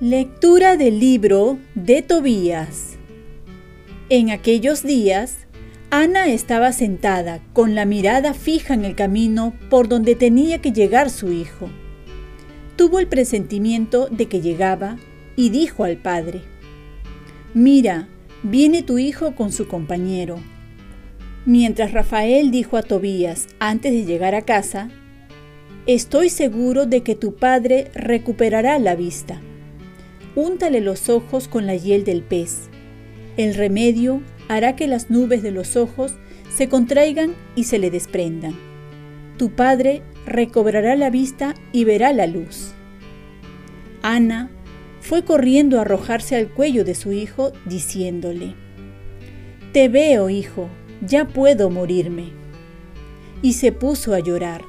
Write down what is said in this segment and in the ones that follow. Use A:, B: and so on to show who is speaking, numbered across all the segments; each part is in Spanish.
A: Lectura del libro de Tobías. En aquellos días, Ana estaba sentada con la mirada fija en el camino por donde tenía que llegar su hijo. Tuvo el presentimiento de que llegaba y dijo al padre, Mira, viene tu hijo con su compañero. Mientras Rafael dijo a Tobías antes de llegar a casa, Estoy seguro de que tu padre recuperará la vista úntale los ojos con la hiel del pez. El remedio hará que las nubes de los ojos se contraigan y se le desprendan. Tu padre recobrará la vista y verá la luz. Ana fue corriendo a arrojarse al cuello de su hijo, diciéndole, Te veo, hijo, ya puedo morirme. Y se puso a llorar.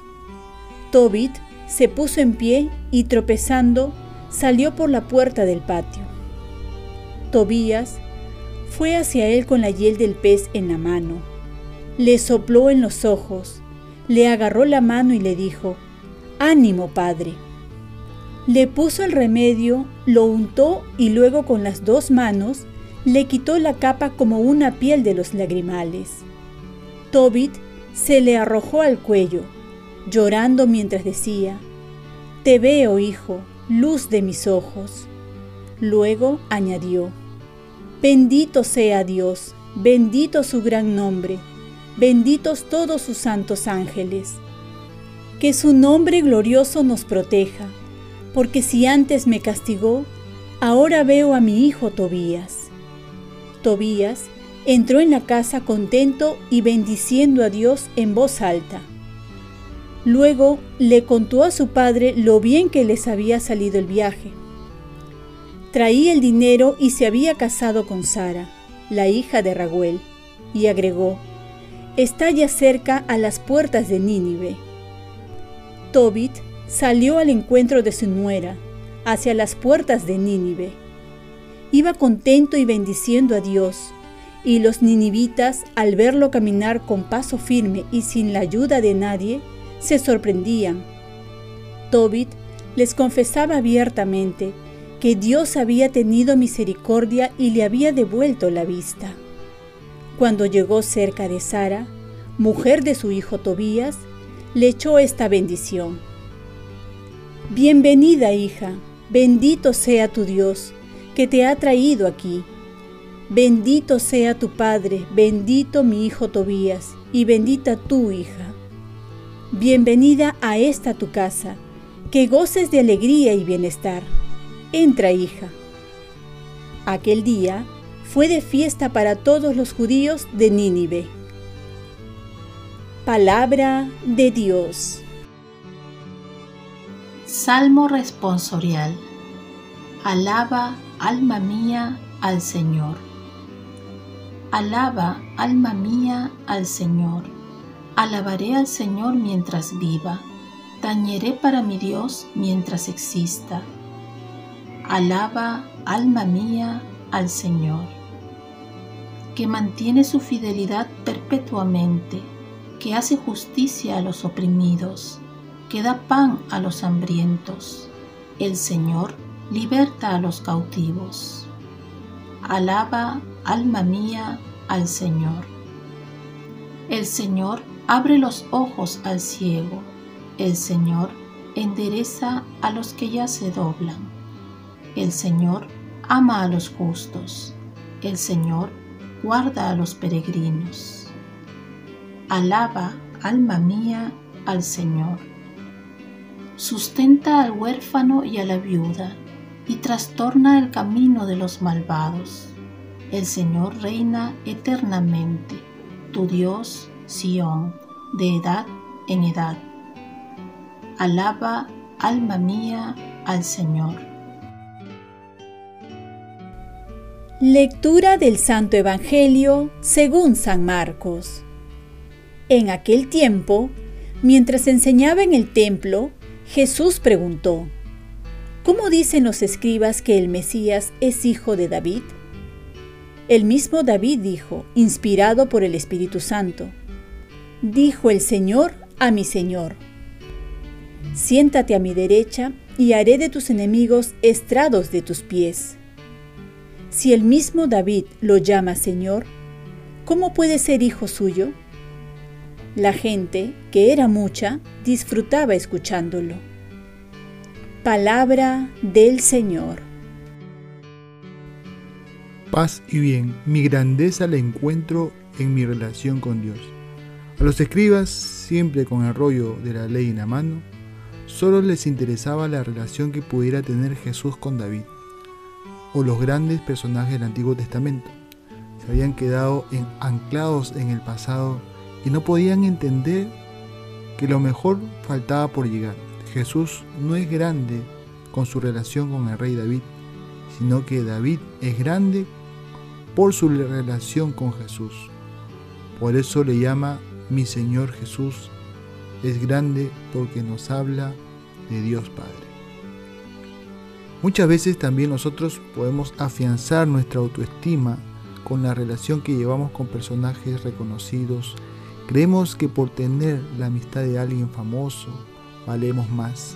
A: Tobit se puso en pie y tropezando, salió por la puerta del patio. Tobías fue hacia él con la hiel del pez en la mano. Le sopló en los ojos, le agarró la mano y le dijo, Ánimo, padre. Le puso el remedio, lo untó y luego con las dos manos le quitó la capa como una piel de los lagrimales. Tobit se le arrojó al cuello, llorando mientras decía, Te veo, hijo, luz de mis ojos. Luego añadió, Bendito sea Dios, bendito su gran nombre, benditos todos sus santos ángeles. Que su nombre glorioso nos proteja, porque si antes me castigó, ahora veo a mi hijo Tobías. Tobías entró en la casa contento y bendiciendo a Dios en voz alta. Luego le contó a su padre lo bien que les había salido el viaje. Traía el dinero y se había casado con Sara, la hija de Raguel, y agregó, está ya cerca a las puertas de Nínive. Tobit salió al encuentro de su nuera, hacia las puertas de Nínive. Iba contento y bendiciendo a Dios, y los ninivitas, al verlo caminar con paso firme y sin la ayuda de nadie, se sorprendían. Tobit les confesaba abiertamente que Dios había tenido misericordia y le había devuelto la vista. Cuando llegó cerca de Sara, mujer de su hijo Tobías, le echó esta bendición. Bienvenida hija, bendito sea tu Dios, que te ha traído aquí. Bendito sea tu Padre, bendito mi hijo Tobías, y bendita tu hija. Bienvenida a esta tu casa, que goces de alegría y bienestar. Entra, hija. Aquel día fue de fiesta para todos los judíos de Nínive. Palabra de Dios.
B: Salmo responsorial. Alaba, alma mía, al Señor. Alaba, alma mía, al Señor Alabaré al Señor mientras viva, tañeré para mi Dios mientras exista. Alaba, alma mía, al Señor, que mantiene su fidelidad perpetuamente, que hace justicia a los oprimidos, que da pan a los hambrientos. El Señor liberta a los cautivos. Alaba, alma mía, al Señor. El Señor abre los ojos al ciego. El Señor endereza a los que ya se doblan. El Señor ama a los justos. El Señor guarda a los peregrinos. Alaba, alma mía, al Señor. Sustenta al huérfano y a la viuda, y trastorna el camino de los malvados. El Señor reina eternamente, tu Dios Sión, de edad en edad. Alaba, alma mía, al Señor.
A: Lectura del Santo Evangelio según San Marcos. En aquel tiempo, mientras enseñaba en el templo, Jesús preguntó, ¿Cómo dicen los escribas que el Mesías es hijo de David? El mismo David dijo, inspirado por el Espíritu Santo, Dijo el Señor a mi Señor, Siéntate a mi derecha y haré de tus enemigos estrados de tus pies. Si el mismo David lo llama Señor, ¿cómo puede ser hijo suyo? La gente, que era mucha, disfrutaba escuchándolo. Palabra del Señor.
C: Paz y bien, mi grandeza la encuentro en mi relación con Dios. A los escribas, siempre con el rollo de la ley en la mano, solo les interesaba la relación que pudiera tener Jesús con David o los grandes personajes del Antiguo Testamento. Se habían quedado anclados en el pasado y no podían entender que lo mejor faltaba por llegar. Jesús no es grande con su relación con el rey David, sino que David es grande por su relación con Jesús. Por eso le llama mi Señor Jesús. Es grande porque nos habla de Dios Padre. Muchas veces también nosotros podemos afianzar nuestra autoestima con la relación que llevamos con personajes reconocidos. Creemos que por tener la amistad de alguien famoso valemos más.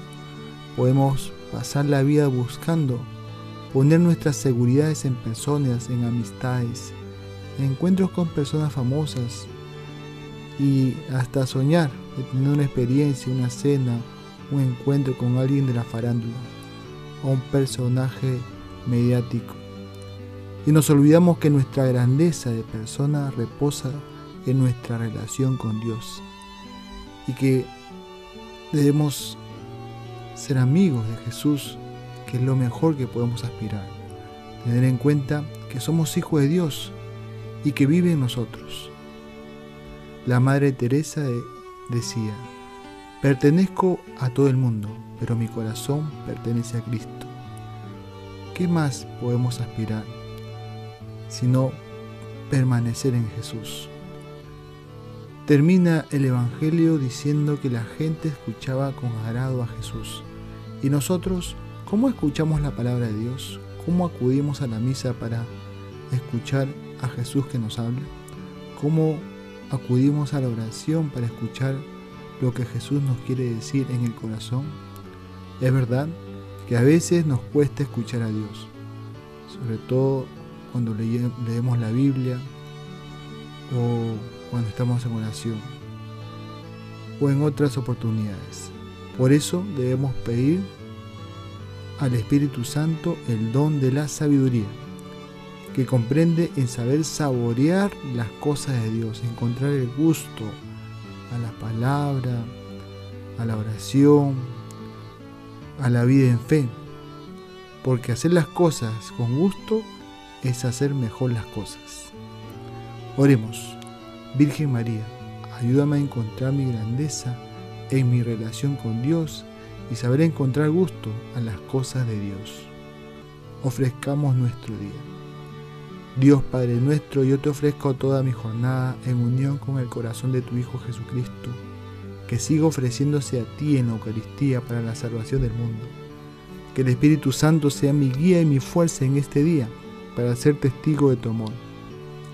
C: Podemos pasar la vida buscando poner nuestras seguridades en personas, en amistades, en encuentros con personas famosas y hasta soñar de tener una experiencia, una cena, un encuentro con alguien de la farándula a un personaje mediático. Y nos olvidamos que nuestra grandeza de persona reposa en nuestra relación con Dios. Y que debemos ser amigos de Jesús, que es lo mejor que podemos aspirar. Tener en cuenta que somos hijos de Dios y que vive en nosotros. La Madre Teresa decía, pertenezco a todo el mundo, pero mi corazón pertenece a Cristo. ¿Qué más podemos aspirar sino permanecer en Jesús? Termina el Evangelio diciendo que la gente escuchaba con agrado a Jesús. ¿Y nosotros cómo escuchamos la palabra de Dios? ¿Cómo acudimos a la misa para escuchar a Jesús que nos habla? ¿Cómo acudimos a la oración para escuchar lo que Jesús nos quiere decir en el corazón? Es verdad que a veces nos cuesta escuchar a Dios, sobre todo cuando leemos la Biblia o cuando estamos en oración o en otras oportunidades. Por eso debemos pedir al Espíritu Santo el don de la sabiduría, que comprende en saber saborear las cosas de Dios, encontrar el gusto a la palabra, a la oración, a la vida en fe. Porque hacer las cosas con gusto es hacer mejor las cosas. Oremos, Virgen María, ayúdame a encontrar mi grandeza en mi relación con Dios y saber encontrar gusto a las cosas de Dios. Ofrezcamos nuestro día. Dios Padre nuestro, yo te ofrezco toda mi jornada en unión con el corazón de tu Hijo Jesucristo, que siga ofreciéndose a ti en la Eucaristía para la salvación del mundo. Que el Espíritu Santo sea mi guía y mi fuerza en este día para ser testigo de tu amor.